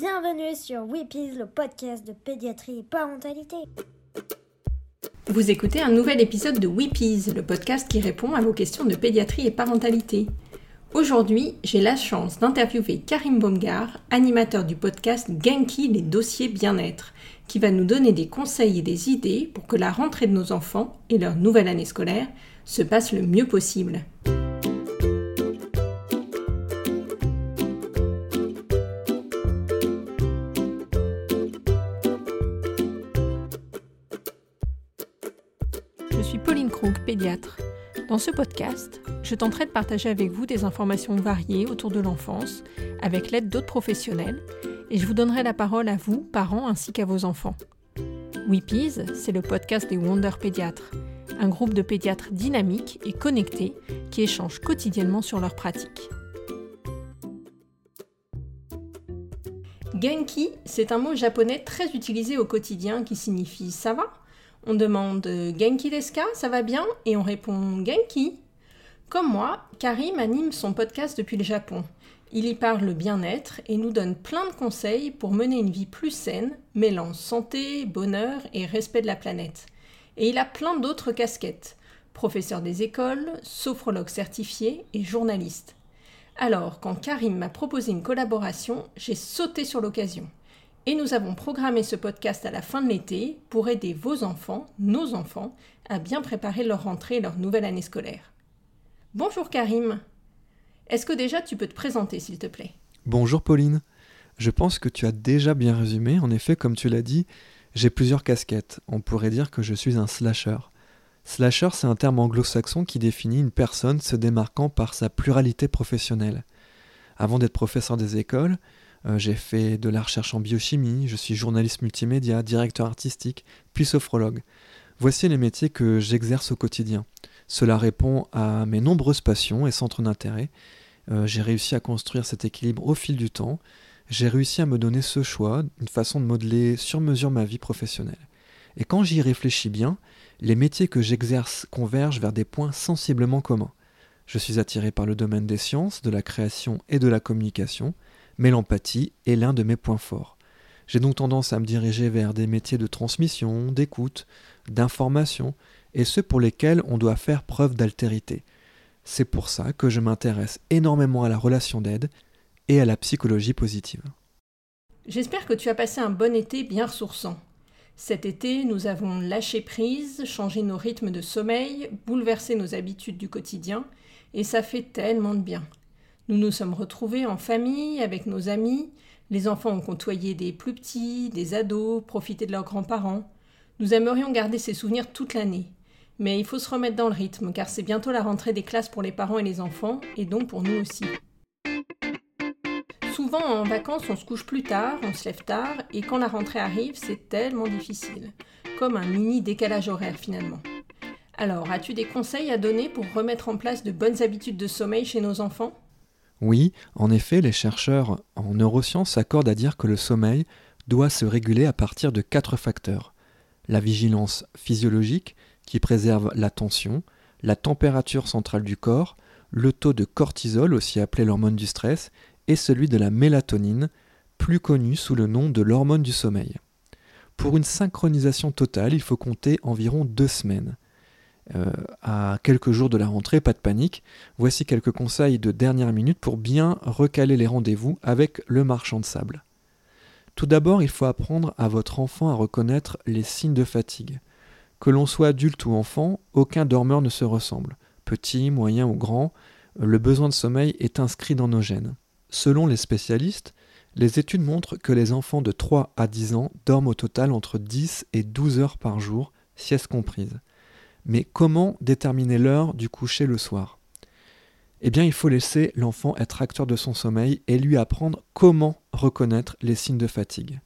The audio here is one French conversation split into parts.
Bienvenue sur Weepies, le podcast de pédiatrie et parentalité. Vous écoutez un nouvel épisode de Weepies, le podcast qui répond à vos questions de pédiatrie et parentalité. Aujourd'hui, j'ai la chance d'interviewer Karim Baumgar, animateur du podcast Genki les dossiers bien-être, qui va nous donner des conseils et des idées pour que la rentrée de nos enfants et leur nouvelle année scolaire se passe le mieux possible. Dans ce podcast, je tenterai de partager avec vous des informations variées autour de l'enfance, avec l'aide d'autres professionnels, et je vous donnerai la parole à vous, parents, ainsi qu'à vos enfants. Weepies, c'est le podcast des Wonder Pédiatres, un groupe de pédiatres dynamiques et connectés qui échangent quotidiennement sur leurs pratiques. Genki, c'est un mot japonais très utilisé au quotidien qui signifie ça va on demande Genki deska, ça va bien? Et on répond Genki. Comme moi, Karim anime son podcast depuis le Japon. Il y parle bien-être et nous donne plein de conseils pour mener une vie plus saine, mêlant santé, bonheur et respect de la planète. Et il a plein d'autres casquettes professeur des écoles, sophrologue certifié et journaliste. Alors, quand Karim m'a proposé une collaboration, j'ai sauté sur l'occasion. Et nous avons programmé ce podcast à la fin de l'été pour aider vos enfants, nos enfants, à bien préparer leur rentrée et leur nouvelle année scolaire. Bonjour Karim. Est-ce que déjà tu peux te présenter s'il te plaît? Bonjour Pauline. Je pense que tu as déjà bien résumé. En effet, comme tu l'as dit, j'ai plusieurs casquettes. On pourrait dire que je suis un slasher. Slasher, c'est un terme anglo-saxon qui définit une personne se démarquant par sa pluralité professionnelle. Avant d'être professeur des écoles, j'ai fait de la recherche en biochimie, je suis journaliste multimédia, directeur artistique, puis sophrologue. Voici les métiers que j'exerce au quotidien. Cela répond à mes nombreuses passions et centres d'intérêt. Euh, j'ai réussi à construire cet équilibre au fil du temps. J'ai réussi à me donner ce choix, une façon de modeler sur mesure ma vie professionnelle. Et quand j'y réfléchis bien, les métiers que j'exerce convergent vers des points sensiblement communs. Je suis attiré par le domaine des sciences, de la création et de la communication mais l'empathie est l'un de mes points forts. J'ai donc tendance à me diriger vers des métiers de transmission, d'écoute, d'information, et ceux pour lesquels on doit faire preuve d'altérité. C'est pour ça que je m'intéresse énormément à la relation d'aide et à la psychologie positive. J'espère que tu as passé un bon été bien ressourçant. Cet été, nous avons lâché prise, changé nos rythmes de sommeil, bouleversé nos habitudes du quotidien, et ça fait tellement de bien. Nous nous sommes retrouvés en famille, avec nos amis. Les enfants ont côtoyé des plus petits, des ados, profité de leurs grands-parents. Nous aimerions garder ces souvenirs toute l'année. Mais il faut se remettre dans le rythme, car c'est bientôt la rentrée des classes pour les parents et les enfants, et donc pour nous aussi. Souvent en vacances, on se couche plus tard, on se lève tard, et quand la rentrée arrive, c'est tellement difficile. Comme un mini décalage horaire finalement. Alors, as-tu des conseils à donner pour remettre en place de bonnes habitudes de sommeil chez nos enfants? Oui, en effet, les chercheurs en neurosciences s'accordent à dire que le sommeil doit se réguler à partir de quatre facteurs. La vigilance physiologique, qui préserve l'attention, la température centrale du corps, le taux de cortisol, aussi appelé l'hormone du stress, et celui de la mélatonine, plus connu sous le nom de l'hormone du sommeil. Pour une synchronisation totale, il faut compter environ deux semaines. Euh, à quelques jours de la rentrée, pas de panique. Voici quelques conseils de dernière minute pour bien recaler les rendez-vous avec le marchand de sable. Tout d'abord, il faut apprendre à votre enfant à reconnaître les signes de fatigue. Que l'on soit adulte ou enfant, aucun dormeur ne se ressemble. Petit, moyen ou grand, le besoin de sommeil est inscrit dans nos gènes. Selon les spécialistes, les études montrent que les enfants de 3 à 10 ans dorment au total entre 10 et 12 heures par jour, sieste comprise. Mais comment déterminer l'heure du coucher le soir? Eh bien, il faut laisser l'enfant être acteur de son sommeil et lui apprendre comment reconnaître les signes de fatigue.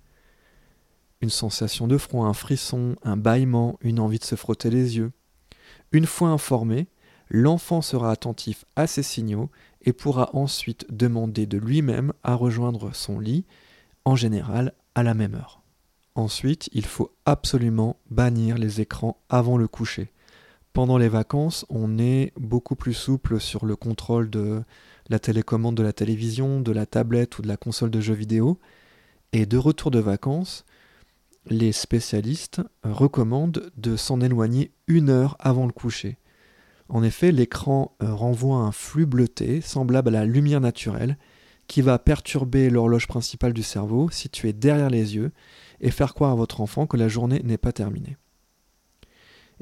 Une sensation de froid, un frisson, un bâillement, une envie de se frotter les yeux. Une fois informé, l'enfant sera attentif à ces signaux et pourra ensuite demander de lui-même à rejoindre son lit, en général à la même heure. Ensuite, il faut absolument bannir les écrans avant le coucher. Pendant les vacances, on est beaucoup plus souple sur le contrôle de la télécommande de la télévision, de la tablette ou de la console de jeux vidéo. Et de retour de vacances, les spécialistes recommandent de s'en éloigner une heure avant le coucher. En effet, l'écran euh, renvoie un flux bleuté semblable à la lumière naturelle qui va perturber l'horloge principale du cerveau située derrière les yeux et faire croire à votre enfant que la journée n'est pas terminée.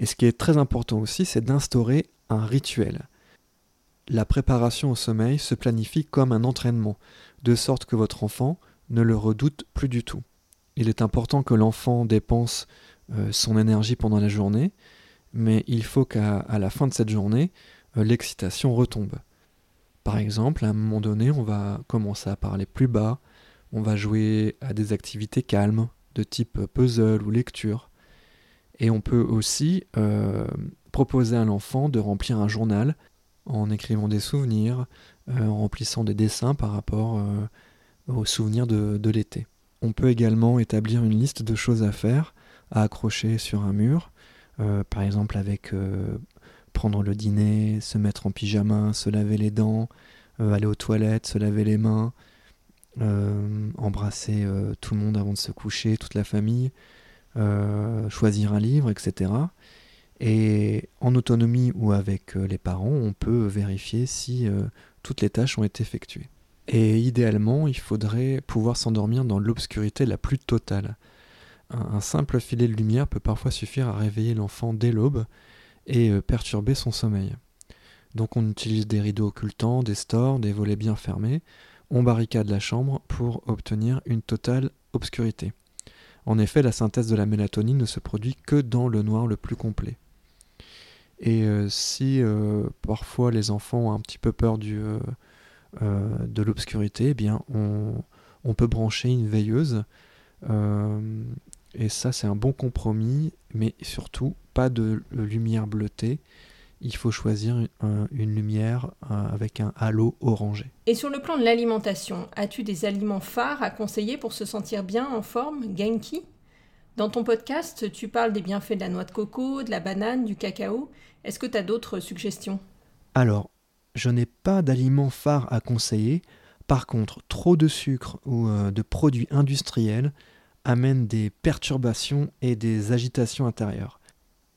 Et ce qui est très important aussi, c'est d'instaurer un rituel. La préparation au sommeil se planifie comme un entraînement, de sorte que votre enfant ne le redoute plus du tout. Il est important que l'enfant dépense euh, son énergie pendant la journée, mais il faut qu'à la fin de cette journée, euh, l'excitation retombe. Par exemple, à un moment donné, on va commencer à parler plus bas, on va jouer à des activités calmes, de type puzzle ou lecture. Et on peut aussi euh, proposer à l'enfant de remplir un journal en écrivant des souvenirs, euh, en remplissant des dessins par rapport aux souvenirs de, l'été. On peut également établir une liste de choses à faire, à accrocher sur un mur, euh, par exemple avec euh, prendre le dîner, se mettre en pyjama, se laver les dents, euh, aller aux toilettes, se laver les mains, embrasser tout le monde avant de se coucher, toute la famille, choisir un livre, etc. Et en autonomie ou avec les parents, on peut vérifier si toutes les tâches ont été effectuées. Et idéalement, il faudrait pouvoir s'endormir dans l'obscurité la plus totale. Un, simple filet de lumière peut parfois suffire à réveiller l'enfant dès l'aube et euh, perturber son sommeil. Donc on utilise des rideaux occultants, des stores, des volets bien fermés, on barricade la chambre pour obtenir une totale obscurité. En effet, la synthèse de la mélatonine ne se produit que dans le noir le plus complet. Et euh, si euh, parfois les enfants ont un petit peu peur du, de l'obscurité, eh bien on, peut brancher une veilleuse et ça, c'est un bon compromis, mais surtout pas de lumière bleutée. Il faut choisir une, lumière euh, avec un halo orangé. Et sur le plan de l'alimentation, as-tu des aliments phares à conseiller pour se sentir bien en forme, Genki? Dans ton podcast, tu parles des bienfaits de la noix de coco, de la banane, du cacao. Est-ce que tu as d'autres suggestions? Alors, je n'ai pas d'aliments phares à conseiller. Par contre, trop de sucre ou euh, de produits industriels amènent des perturbations et des agitations intérieures.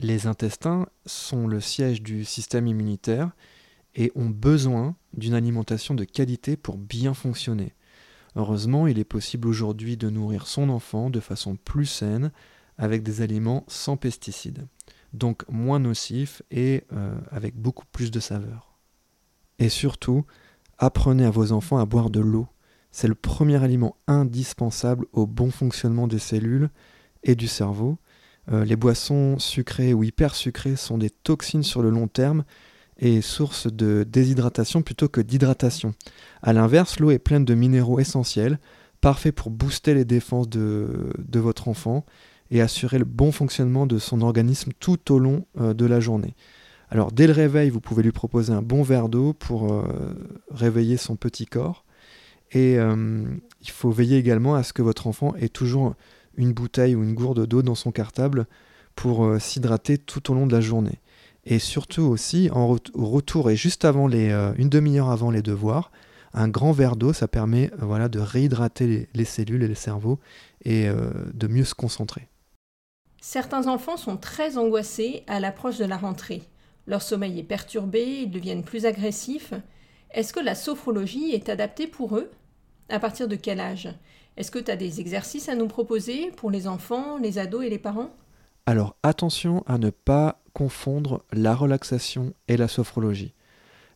Les intestins sont le siège du système immunitaire et ont besoin d'une alimentation de qualité pour bien fonctionner. Heureusement, il est possible aujourd'hui de nourrir son enfant de façon plus saine avec des aliments sans pesticides, donc moins nocifs et euh, avec beaucoup plus de saveur. Et surtout, apprenez à vos enfants à boire de l'eau. C'est le premier aliment indispensable au bon fonctionnement des cellules et du cerveau. Euh, les boissons sucrées ou hyper sucrées sont des toxines sur le long terme et source de déshydratation plutôt que d'hydratation. A l'inverse, l'eau est pleine de minéraux essentiels, parfaits pour booster les défenses de, votre enfant et assurer le bon fonctionnement de son organisme tout au long euh, de la journée. Alors dès le réveil, vous pouvez lui proposer un bon verre d'eau pour euh, réveiller son petit corps. Et il faut veiller également à ce que votre enfant ait toujours une bouteille ou une gourde d'eau dans son cartable pour euh, s'hydrater tout au long de la journée. Et surtout aussi, en au retour et juste avant les, euh, une demi-heure avant les devoirs, un grand verre d'eau, ça permet voilà, de réhydrater les, cellules et les cerveaux et de mieux se concentrer. Certains enfants sont très angoissés à l'approche de la rentrée. Leur sommeil est perturbé, ils deviennent plus agressifs. Est-ce que la sophrologie est adaptée pour eux? À partir de quel âge? Est-ce que tu as des exercices à nous proposer pour les enfants, les ados et les parents? Alors attention à ne pas confondre la relaxation et la sophrologie.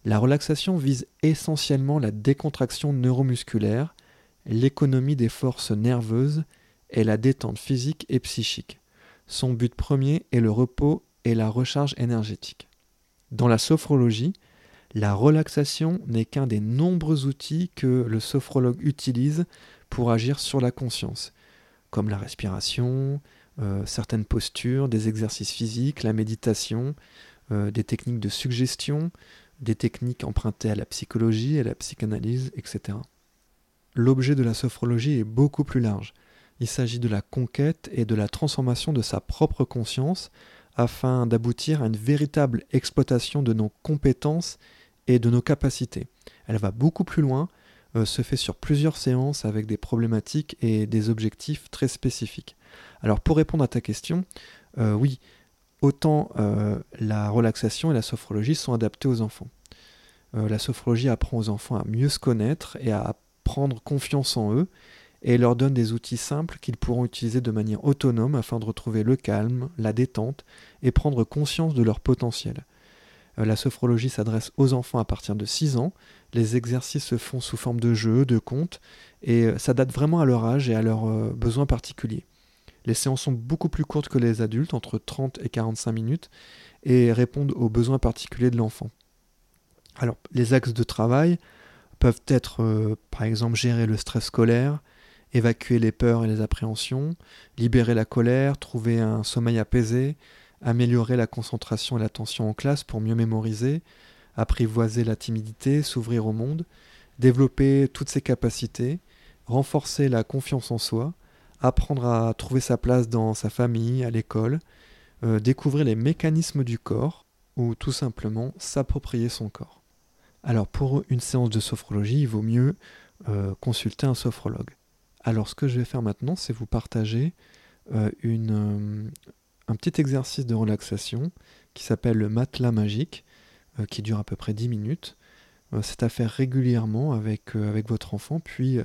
La relaxation vise essentiellement la décontraction neuromusculaire, l'économie des forces nerveuses et la détente physique et psychique. Son but premier est le repos et la recharge énergétique. Dans la sophrologie, la relaxation n'est qu'un des nombreux outils que le sophrologue utilise pour agir sur la conscience, comme la respiration, euh, certaines postures, des exercices physiques, la méditation, euh, des techniques de suggestion, des techniques empruntées à la psychologie, à la psychanalyse, etc. L'objet de la sophrologie est beaucoup plus large. Il s'agit de la conquête et de la transformation de sa propre conscience afin d'aboutir à une véritable exploitation de nos compétences et de nos capacités. Elle va beaucoup plus loin euh, se fait sur plusieurs séances avec des problématiques et des objectifs très spécifiques. Alors pour répondre à ta question, euh, oui, autant la relaxation et la sophrologie sont adaptés aux enfants. la sophrologie apprend aux enfants à mieux se connaître et à prendre confiance en eux et leur donne des outils simples qu'ils pourront utiliser de manière autonome afin de retrouver le calme, la détente et prendre conscience de leur potentiel. Euh, la sophrologie s'adresse aux enfants à partir de 6 ans. Les exercices se font sous forme de jeux, de contes, et euh, ça date vraiment à leur âge et à leurs euh, besoins particuliers. Les séances sont beaucoup plus courtes que les adultes, entre 30 et 45 minutes, et répondent aux besoins particuliers de l'enfant. Alors, les axes de travail peuvent être, par exemple, gérer le stress scolaire, évacuer les peurs et les appréhensions, libérer la colère, trouver un sommeil apaisé, améliorer la concentration et l'attention en classe pour mieux mémoriser, apprivoiser la timidité, s'ouvrir au monde, développer toutes ses capacités, renforcer la confiance en soi, apprendre à trouver sa place dans sa famille, à l'école, euh, découvrir les mécanismes du corps, ou tout simplement s'approprier son corps. Alors pour une séance de sophrologie, il vaut mieux euh, consulter un sophrologue. Alors ce que je vais faire maintenant, c'est vous partager euh, une, un petit exercice de relaxation qui s'appelle le matelas magique, euh, qui dure à peu près 10 minutes. Euh, c'est à faire régulièrement avec, euh, avec votre enfant, puis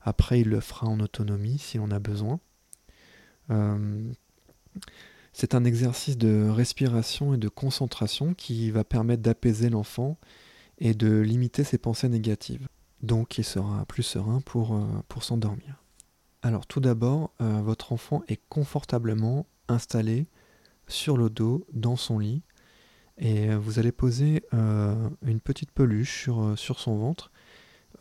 après il le fera en autonomie si on a besoin. c'est un exercice de respiration et de concentration qui va permettre d'apaiser l'enfant et de limiter ses pensées négatives. Donc il sera plus serein pour, pour s'endormir. Alors tout d'abord, votre enfant est confortablement installé sur le dos dans son lit et vous allez poser euh, une petite peluche sur, euh, son ventre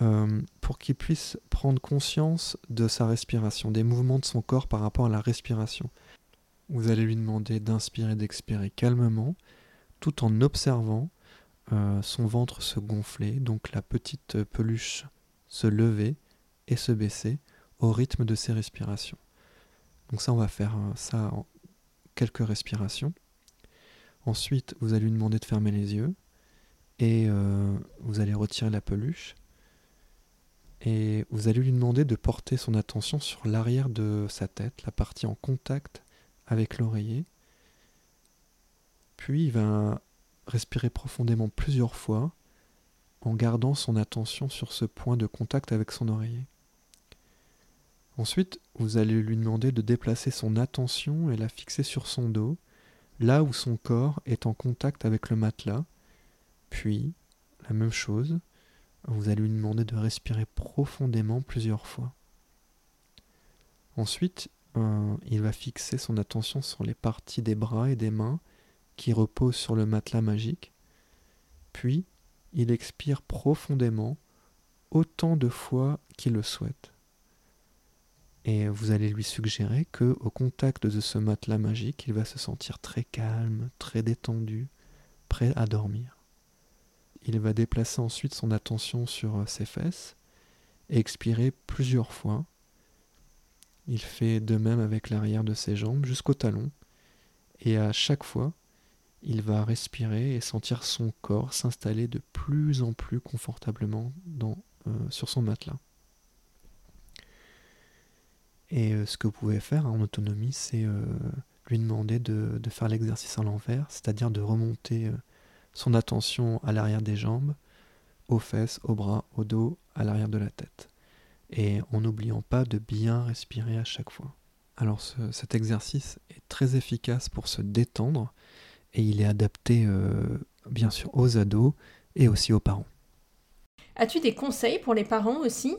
euh, pour qu'il puisse prendre conscience de sa respiration, des mouvements de son corps par rapport à la respiration. Vous allez lui demander d'inspirer d'expirer calmement tout en observant son ventre se gonfler, donc la petite peluche se lever et se baisser au rythme de ses respirations. Donc ça, on va faire ça quelques respirations. Ensuite, vous allez lui demander de fermer les yeux et euh, vous allez retirer la peluche. Et vous allez lui demander de porter son attention sur l'arrière de sa tête, la partie en contact avec l'oreiller. Puis il va respirer profondément plusieurs fois en gardant son attention sur ce point de contact avec son oreiller. Ensuite, vous allez lui demander de déplacer son attention et la fixer sur son dos, là où son corps est en contact avec le matelas. Puis, la même chose, vous allez lui demander de respirer profondément plusieurs fois. Ensuite, euh, il va fixer son attention sur les parties des bras et des mains qui reposent sur le matelas magique. Puis, il expire profondément autant de fois qu'il le souhaite. Et vous allez lui suggérer que au contact de ce matelas magique, il va se sentir très calme, très détendu, prêt à dormir. Il va déplacer ensuite son attention sur ses fesses et expirer plusieurs fois. Il fait de même avec l'arrière de ses jambes jusqu'au talon. Et à chaque fois, il va respirer et sentir son corps s'installer de plus en plus confortablement euh, sur son matelas. Et euh, ce que vous pouvez faire en autonomie, c'est euh, lui demander de, faire l'exercice à l'envers, c'est-à-dire de remonter euh, son attention à l'arrière des jambes, aux fesses, aux bras, au dos, à l'arrière de la tête. Et en n'oubliant pas de bien respirer à chaque fois. Alors cet exercice est très efficace pour se détendre et il est adapté bien sûr aux ados et aussi aux parents. As-tu des conseils pour les parents aussi?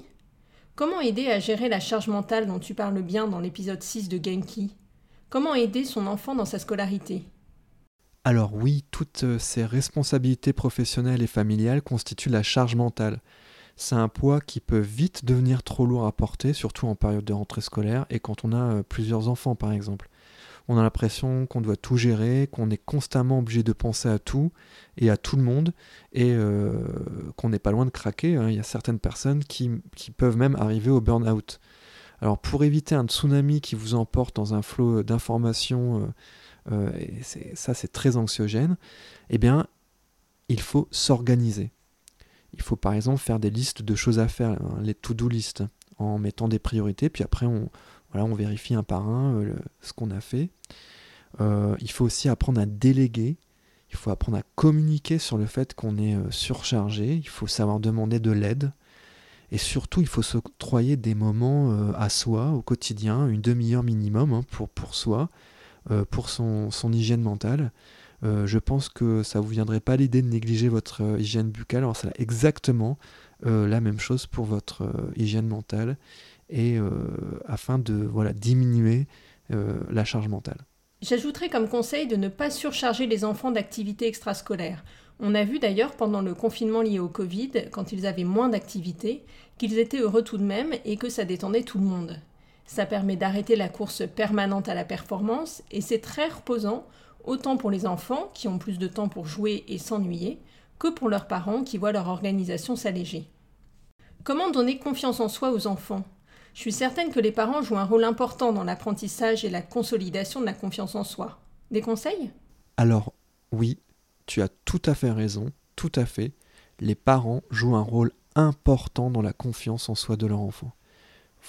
Comment aider à gérer la charge mentale dont tu parles bien dans l'épisode 6 de Genki? Comment aider son enfant dans sa scolarité? Alors oui, toutes euh, ces responsabilités professionnelles et familiales constituent la charge mentale. C'est un poids qui peut vite devenir trop lourd à porter, surtout en période de rentrée scolaire et quand on a euh, plusieurs enfants par exemple on a l'impression qu'on doit tout gérer, qu'on est constamment obligé de penser à tout et à tout le monde, et euh, qu'on n'est pas loin de craquer. Hein. Il y a certaines personnes qui, peuvent même arriver au burn-out. Alors pour éviter un tsunami qui vous emporte dans un flot d'informations, euh, euh, ça c'est très anxiogène, eh bien il faut s'organiser. Il faut par exemple faire des listes de choses à faire, hein, les to-do list, en mettant des priorités, puis après on, on vérifie un par un euh, ce qu'on a fait. Euh, il faut aussi apprendre à déléguer, il faut apprendre à communiquer sur le fait qu'on est euh, surchargé, il faut savoir demander de l'aide, et surtout il faut s'octroyer des moments à soi au quotidien, une demi-heure minimum hein, pour, soi, pour son, son, hygiène mentale. je pense que ça ne vous viendrait pas l'idée de négliger votre hygiène buccale, alors c'est exactement la même chose pour votre hygiène mentale et euh, afin de diminuer euh, la charge mentale. J'ajouterais comme conseil de ne pas surcharger les enfants d'activités extrascolaires. On a vu d'ailleurs pendant le confinement lié au Covid, quand ils avaient moins d'activités, qu'ils étaient heureux tout de même et que ça détendait tout le monde. Ça permet d'arrêter la course permanente à la performance et c'est très reposant, autant pour les enfants qui ont plus de temps pour jouer et s'ennuyer, que pour leurs parents qui voient leur organisation s'alléger. Comment donner confiance en soi aux enfants? Je suis certaine que les parents jouent un rôle important dans l'apprentissage et la consolidation de la confiance en soi. Des conseils? Alors, oui, tu as tout à fait raison, tout à fait. Les parents jouent un rôle important dans la confiance en soi de leur enfant.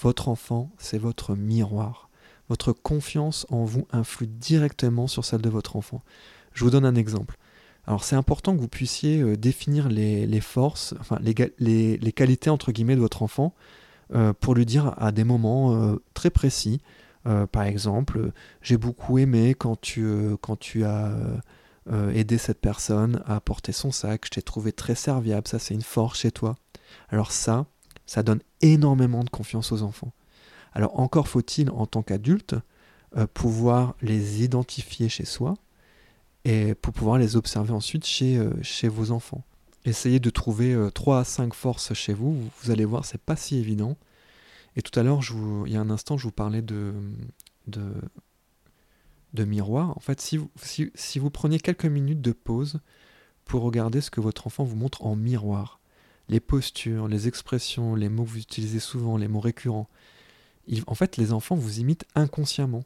Votre enfant, c'est votre miroir. Votre confiance en vous influe directement sur celle de votre enfant. Je vous donne un exemple. Alors c'est important que vous puissiez euh, définir les, forces, enfin les, qualités de votre enfant euh, pour lui dire à des moments euh, très précis. Euh, par exemple, j'ai beaucoup aimé quand tu, as aidé cette personne à porter son sac, je t'ai trouvé très serviable, ça c'est une force chez toi. Alors ça, ça donne énormément de confiance aux enfants. Alors encore faut-il en tant qu'adulte pouvoir les identifier chez soi et pour pouvoir les observer ensuite chez vos enfants. Essayez de trouver 3 euh, à 5 forces chez vous. Vous allez voir, c'est pas si évident. Et tout à l'heure, il y a un instant, je vous parlais de, de, de miroir. En fait, si vous, si, quelques minutes de pause pour regarder ce que votre enfant vous montre en miroir, les postures, les expressions, les mots que vous utilisez souvent, les mots récurrents, en fait, les enfants vous imitent inconsciemment.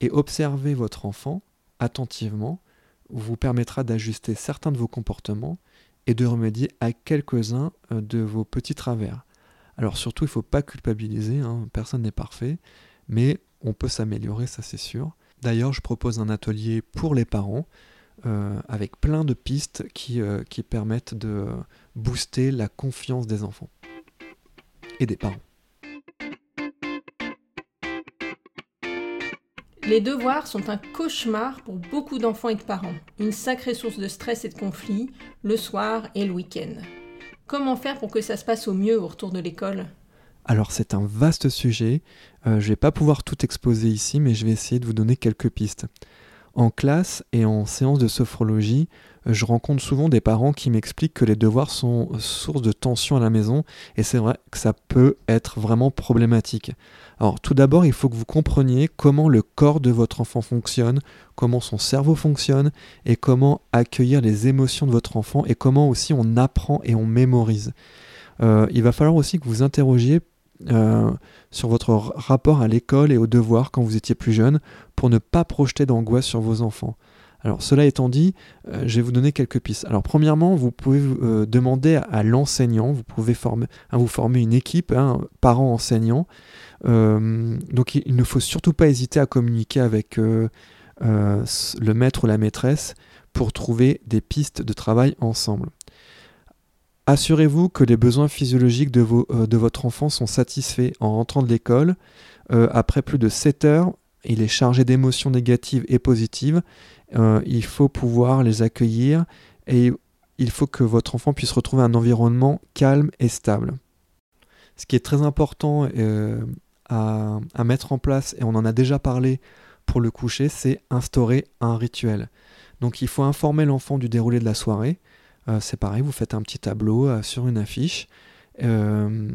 Et observer votre enfant attentivement vous permettra d'ajuster certains de vos comportements et de remédier à quelques-uns euh, de vos petits travers. Alors surtout, il ne faut pas culpabiliser, hein, personne n'est parfait, mais on peut s'améliorer, ça c'est sûr. D'ailleurs, je propose un atelier pour les parents euh, avec plein de pistes euh, qui permettent de booster la confiance des enfants et des parents. Les devoirs sont un cauchemar pour beaucoup d'enfants et de parents, une sacrée source de stress et de conflits, le soir et le week-end. Comment faire pour que ça se passe au mieux au retour de l'école? Alors c'est un vaste sujet, euh, je ne vais pas pouvoir tout exposer ici, mais je vais essayer de vous donner quelques pistes. En classe et en séance de sophrologie, je rencontre souvent des parents qui m'expliquent que les devoirs sont source de tension à la maison, et c'est vrai que ça peut être vraiment problématique. Alors tout d'abord, il faut que vous compreniez comment le corps de votre enfant fonctionne, comment son cerveau fonctionne et comment accueillir les émotions de votre enfant et comment aussi on apprend et on mémorise. Euh, il va falloir aussi que vous interrogiez euh, sur votre rapport à l'école et aux devoirs quand vous étiez plus jeune pour ne pas projeter d'angoisse sur vos enfants. Alors cela étant dit, euh, je vais vous donner quelques pistes. Alors premièrement, vous pouvez demander à, l'enseignant, vous pouvez former, à vous former une équipe, hein, parents-enseignants, euh, donc il, ne faut surtout pas hésiter à communiquer avec euh, euh, le maître ou la maîtresse pour trouver des pistes de travail ensemble. Assurez-vous que les besoins physiologiques de, de, votre enfant sont satisfaits en rentrant de l'école. après plus de 7 heures, il est chargé d'émotions négatives et positives. Il faut pouvoir les accueillir et il faut que votre enfant puisse retrouver un environnement calme et stable. Ce qui est très important à, mettre en place, et on en a déjà parlé pour le coucher, c'est instaurer un rituel. Donc il faut informer l'enfant du déroulé de la soirée. Euh, c'est pareil, vous faites un petit tableau euh, sur une affiche euh,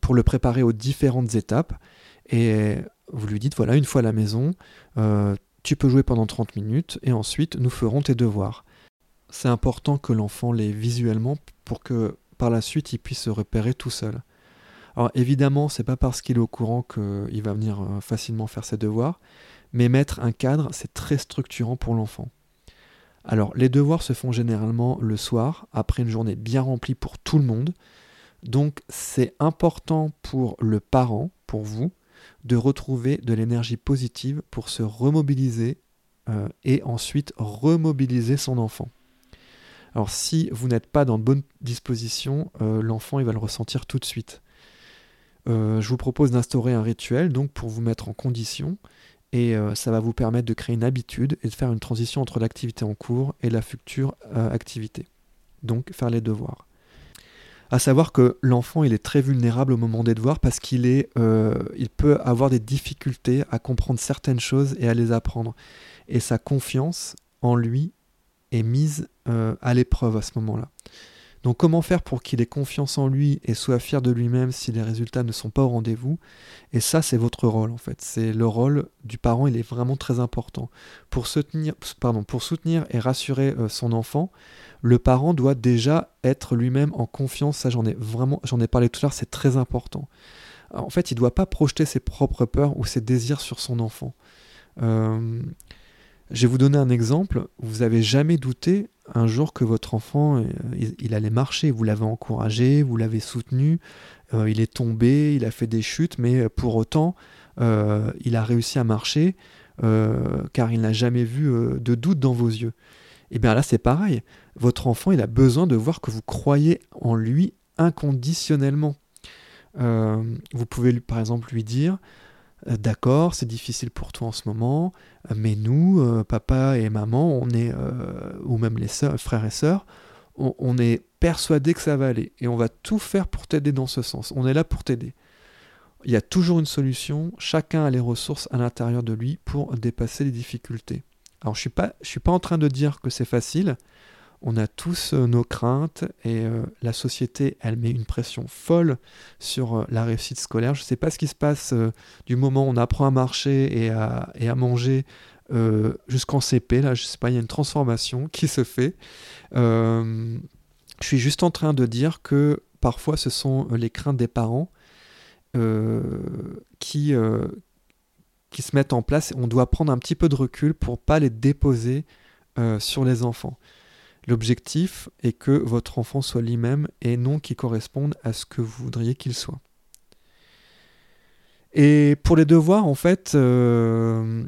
pour le préparer aux différentes étapes. Et vous lui dites, voilà, une fois à la maison, tu peux jouer pendant 30 minutes et ensuite nous ferons tes devoirs. C'est important que l'enfant l'ait visuellement pour que par la suite il puisse se repérer tout seul. Alors évidemment, c'est pas parce qu'il est au courant qu'il va venir euh, facilement faire ses devoirs, mais mettre un cadre, c'est très structurant pour l'enfant. Alors, les devoirs se font généralement le soir, après une journée bien remplie pour tout le monde. Donc, c'est important pour le parent, pour vous, de retrouver de l'énergie positive pour se remobiliser euh, et ensuite remobiliser son enfant. Alors si vous n'êtes pas dans de bonnes dispositions, euh, l'enfant il va le ressentir tout de suite. Euh, je vous propose d'instaurer un rituel donc pour vous mettre en condition et ça va vous permettre de créer une habitude et de faire une transition entre l'activité en cours et la future activité. Donc faire les devoirs. À savoir que l'enfant il est très vulnérable au moment des devoirs parce qu'il est, il peut avoir des difficultés à comprendre certaines choses et à les apprendre et sa confiance en lui est mise euh, à l'épreuve à ce moment-là. Donc comment faire pour qu'il ait confiance en lui et soit fier de lui-même si les résultats ne sont pas au rendez-vous? Et ça, c'est votre rôle en fait. C'est le rôle du parent, il est vraiment très important. Pour soutenir, et rassurer euh, son enfant, le parent doit déjà être lui-même en confiance. Ça, j'en ai vraiment, parlé tout à l'heure, c'est très important. En fait, il ne doit pas projeter ses propres peurs ou ses désirs sur son enfant. Euh, je vais vous donner un exemple. Vous avez jamais douté un jour que votre enfant, euh, il, allait marcher. Vous l'avez encouragé, vous l'avez soutenu. Euh, il est tombé, il a fait des chutes, mais euh, pour autant, il a réussi à marcher car il n'a jamais vu de doute dans vos yeux. Et eh bien là, c'est pareil. Votre enfant, il a besoin de voir que vous croyez en lui inconditionnellement. vous pouvez, par exemple, lui dire d'accord, c'est difficile pour toi en ce moment, euh, mais nous, euh, papa et maman, on est, ou même les frères et sœurs, on, est persuadés que ça va aller et on va tout faire pour t'aider dans ce sens. On est là pour t'aider. Il y a toujours une solution, chacun a les ressources à l'intérieur de lui pour dépasser les difficultés. Alors je ne je suis pas en train de dire que c'est facile, on a tous euh, nos craintes et euh, la société, elle met une pression folle sur euh, la réussite scolaire. Je ne sais pas ce qui se passe du moment où on apprend à marcher et à, manger jusqu'en CP. Là, je sais pas, il y a une transformation qui se fait. je suis juste en train de dire que parfois ce sont les craintes des parents qui, se mettent en place. On doit prendre un petit peu de recul pour pas les déposer sur les enfants. L'objectif est que votre enfant soit lui-même et non qu'il corresponde à ce que vous voudriez qu'il soit. Et pour les devoirs, en fait, euh,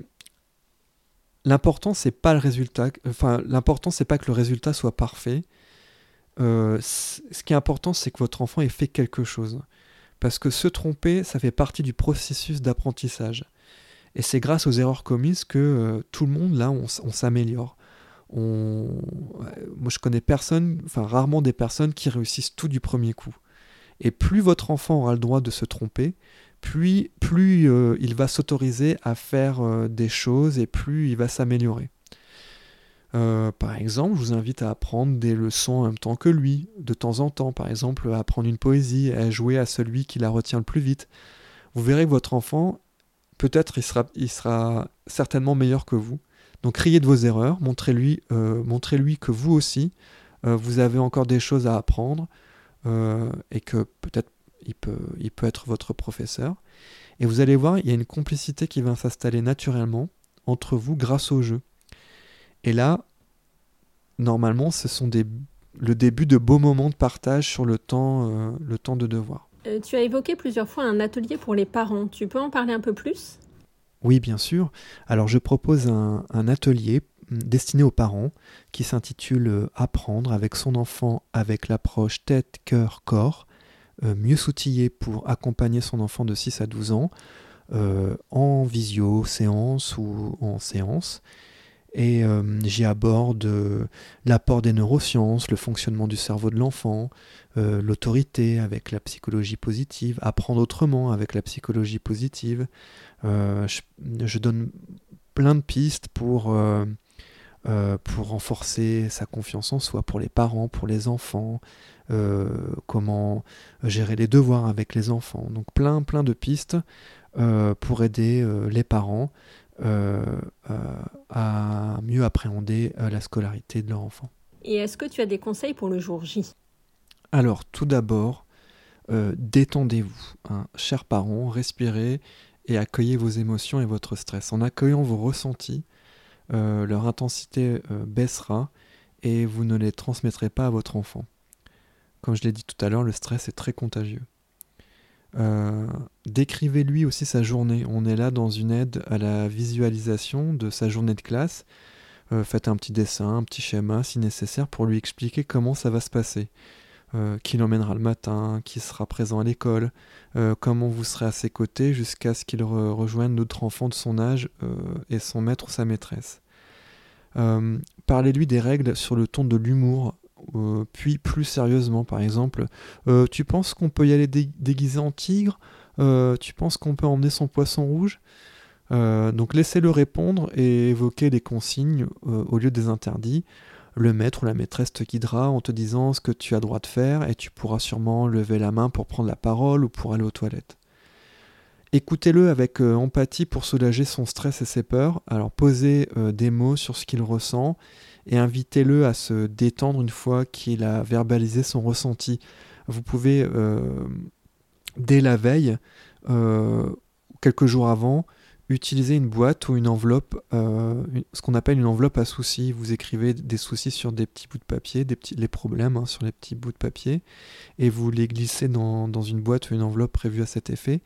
l'important c'est pas le résultat. Enfin, l'important c'est pas que le résultat soit parfait. Euh, ce qui est important, c'est que votre enfant ait fait quelque chose. Parce que se tromper, ça fait partie du processus d'apprentissage. Et c'est grâce aux erreurs commises que euh, tout le monde, là, on s'améliore moi je connais personne, enfin rarement des personnes qui réussissent tout du premier coup. Et plus votre enfant aura le droit de se tromper, plus, plus euh, il va s'autoriser à faire euh, des choses et plus il va s'améliorer. Euh, par exemple, je vous invite à apprendre des leçons en même temps que lui, de temps en temps. Par exemple, à apprendre une poésie, à jouer à celui qui la retient le plus vite. Vous verrez que votre enfant, peut-être il sera, il sera certainement meilleur que vous, donc riez de vos erreurs, montrez-lui euh, montrez que vous aussi, euh, vous avez encore des choses à apprendre euh, et que peut-être il peut, il peut être votre professeur. Et vous allez voir, il y a une complicité qui va s'installer naturellement entre vous grâce au jeu. Et là, normalement, ce sont des, le début de beaux moments de partage sur le temps, le temps de devoir. tu as évoqué plusieurs fois un atelier pour les parents. Tu peux en parler un peu plus? Oui, bien sûr. Alors je propose un, atelier destiné aux parents qui s'intitule euh, Apprendre avec son enfant avec l'approche tête, cœur, corps, euh, mieux s'outiller pour accompagner son enfant de 6 à 12 ans euh, en visio, séance ou en séance. Et j'y aborde l'apport des neurosciences, le fonctionnement du cerveau de l'enfant, l'autorité avec la psychologie positive, apprendre autrement avec la psychologie positive, euh, je, donne plein de pistes pour, euh, euh, pour renforcer sa confiance en soi, pour les parents, pour les enfants, comment gérer les devoirs avec les enfants. Donc plein, plein de pistes pour aider les parents à mieux appréhender la scolarité de leur enfant. Et est-ce que tu as des conseils pour le jour J? Alors, tout d'abord, détendez-vous. Hein. Chers parents, respirez et accueillez vos émotions et votre stress. En accueillant vos ressentis, leur intensité baissera et vous ne les transmettrez pas à votre enfant. Comme je l'ai dit tout à l'heure, le stress est très contagieux. Décrivez-lui aussi sa journée. On est là dans une aide à la visualisation de sa journée de classe. faites un petit dessin, un petit schéma si nécessaire pour lui expliquer comment ça va se passer. Euh, qui l'emmènera le matin, qui sera présent à l'école, euh, comment vous serez à ses côtés jusqu'à ce qu'il rejoigne d'autres enfants de son âge euh, et son maître ou sa maîtresse. Parlez-lui des règles sur le ton de l'humour, puis plus sérieusement, par exemple, tu penses qu'on peut y aller déguisé en tigre Tu penses qu'on peut emmener son poisson rouge donc laissez-le répondre et évoquer les consignes au lieu des interdits le maître ou la maîtresse te guidera en te disant ce que tu as droit de faire et tu pourras sûrement lever la main pour prendre la parole ou pour aller aux toilettes. Écoutez-le avec euh, empathie pour soulager son stress et ses peurs. Alors posez euh, des mots sur ce qu'il ressent et invitez-le à se détendre une fois qu'il a verbalisé son ressenti. Vous pouvez, euh, dès la veille, quelques jours avant, utilisez une boîte ou une enveloppe, euh, ce qu'on appelle une enveloppe à soucis. Vous écrivez des soucis sur des petits bouts de papier, les problèmes hein, sur les petits bouts de papier, et vous les glissez dans, une boîte ou une enveloppe prévue à cet effet.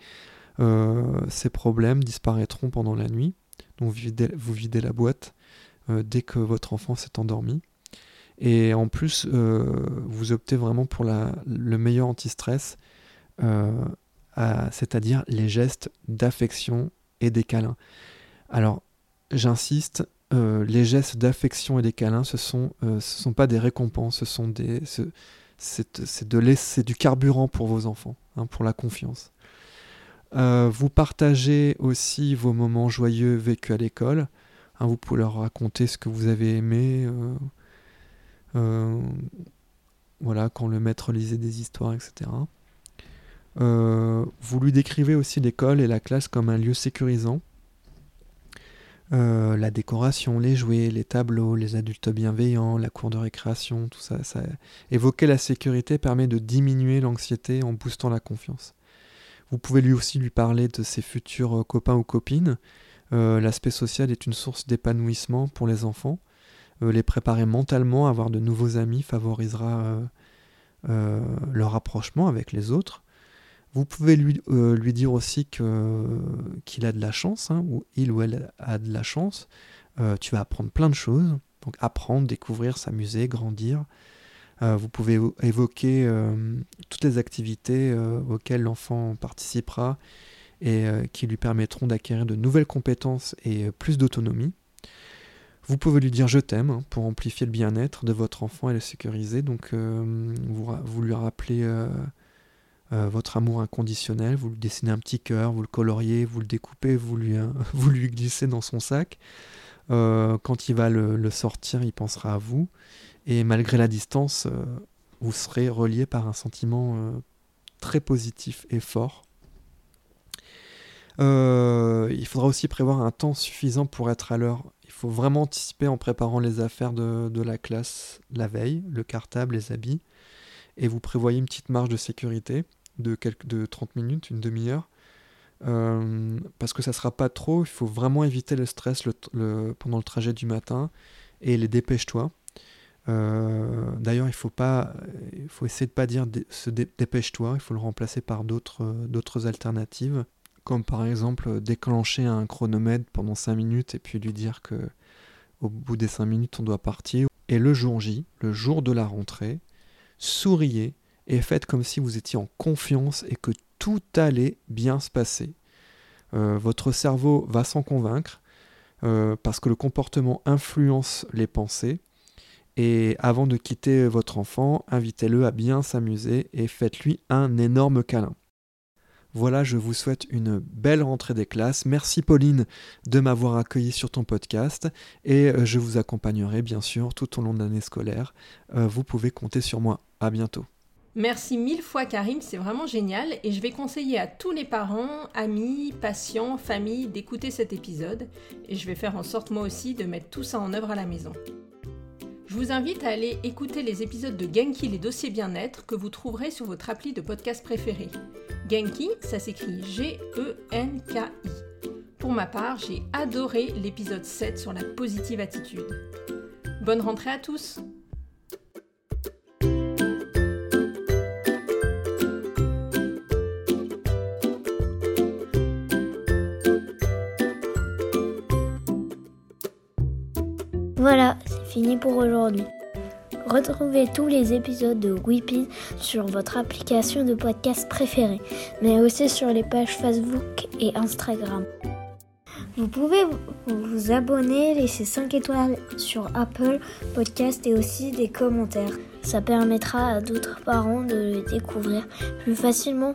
Euh, ces problèmes disparaîtront pendant la nuit. Donc vous videz, la boîte euh, dès que votre enfant s'est endormi. Et en plus, vous optez vraiment pour le meilleur anti-stress, c'est-à-dire les gestes d'affection et des câlins. Alors, j'insiste, euh, les gestes d'affection et des câlins, ce sont, euh, sont pas des récompenses, ce sont c'est, du carburant pour vos enfants, hein, pour la confiance. Euh, vous partagez aussi vos moments joyeux vécus à l'école. Hein, vous pouvez leur raconter ce que vous avez aimé. voilà, quand le maître lisait des histoires, etc. Euh, vous lui décrivez aussi l'école et la classe comme un lieu sécurisant. Euh, la décoration, les jouets, les tableaux, les adultes bienveillants, la cour de récréation, tout ça. Évoquer la sécurité permet de diminuer l'anxiété en boostant la confiance. Vous pouvez lui aussi lui parler de ses futurs copains ou copines. Euh, l'aspect social est une source d'épanouissement pour les enfants. les préparer mentalement à avoir de nouveaux amis favorisera leur rapprochement avec les autres. Vous pouvez lui, euh, dire aussi qu'il a de la chance, hein, ou il ou elle a de la chance. Euh, tu vas apprendre plein de choses. Donc apprendre, découvrir, s'amuser, grandir. Euh, vous pouvez évoquer toutes les activités auxquelles l'enfant participera et qui lui permettront d'acquérir de nouvelles compétences et plus d'autonomie. Vous pouvez lui dire je t'aime hein, pour amplifier le bien-être de votre enfant et le sécuriser. Donc vous, vous, lui rappelez euh, votre amour inconditionnel, vous lui dessinez un petit cœur, vous le coloriez, vous le découpez, vous lui, euh, lui glissez dans son sac. Euh, quand il va le, sortir, il pensera à vous. Et malgré la distance, vous serez relié par un sentiment très positif et fort. Il faudra aussi prévoir un temps suffisant pour être à l'heure. Il faut vraiment anticiper en préparant les affaires de, de la classe la veille, le cartable, les habits. Et vous prévoyez une petite marge de sécurité de, quelques, de 30 minutes, une demi-heure. Euh, parce que ça sera pas trop, il faut vraiment éviter le stress pendant le trajet du matin et les dépêche-toi. Euh, d'ailleurs, il faut pas, il faut essayer de pas dire se dépêche-toi, il faut le remplacer par d'autres alternatives, comme par exemple déclencher un chronomètre pendant 5 minutes et puis lui dire que au bout des 5 minutes on doit partir. Et le jour J, le jour de la rentrée, souriez et faites comme si vous étiez en confiance et que tout allait bien se passer. Euh, votre cerveau va s'en convaincre euh, parce que le comportement influence les pensées. Et avant de quitter votre enfant, invitez-le à bien s'amuser et faites-lui un énorme câlin. Voilà, je vous souhaite une belle rentrée des classes. Merci Pauline de m'avoir accueilli sur ton podcast et euh, je vous accompagnerai bien sûr tout au long de l'année scolaire. vous pouvez compter sur moi. À bientôt. Merci mille fois Karim, c'est vraiment génial et je vais conseiller à tous les parents, amis, patients, familles d'écouter cet épisode et je vais faire en sorte moi aussi de mettre tout ça en œuvre à la maison. Je vous invite à aller écouter les épisodes de Genki les dossiers bien-être que vous trouverez sur votre appli de podcast préféré. Genki, ça s'écrit G-E-N-K-I. Pour ma part, j'ai adoré l'épisode 7 sur la positive attitude. Bonne rentrée à tous Voilà, fini pour aujourd'hui. Retrouvez tous les épisodes de Weepy sur votre application de podcast préférée, mais aussi sur les pages Facebook et Instagram. Vous pouvez vous abonner, laisser 5 étoiles sur Apple Podcast et aussi des commentaires. Ça permettra à d'autres parents de le découvrir plus facilement.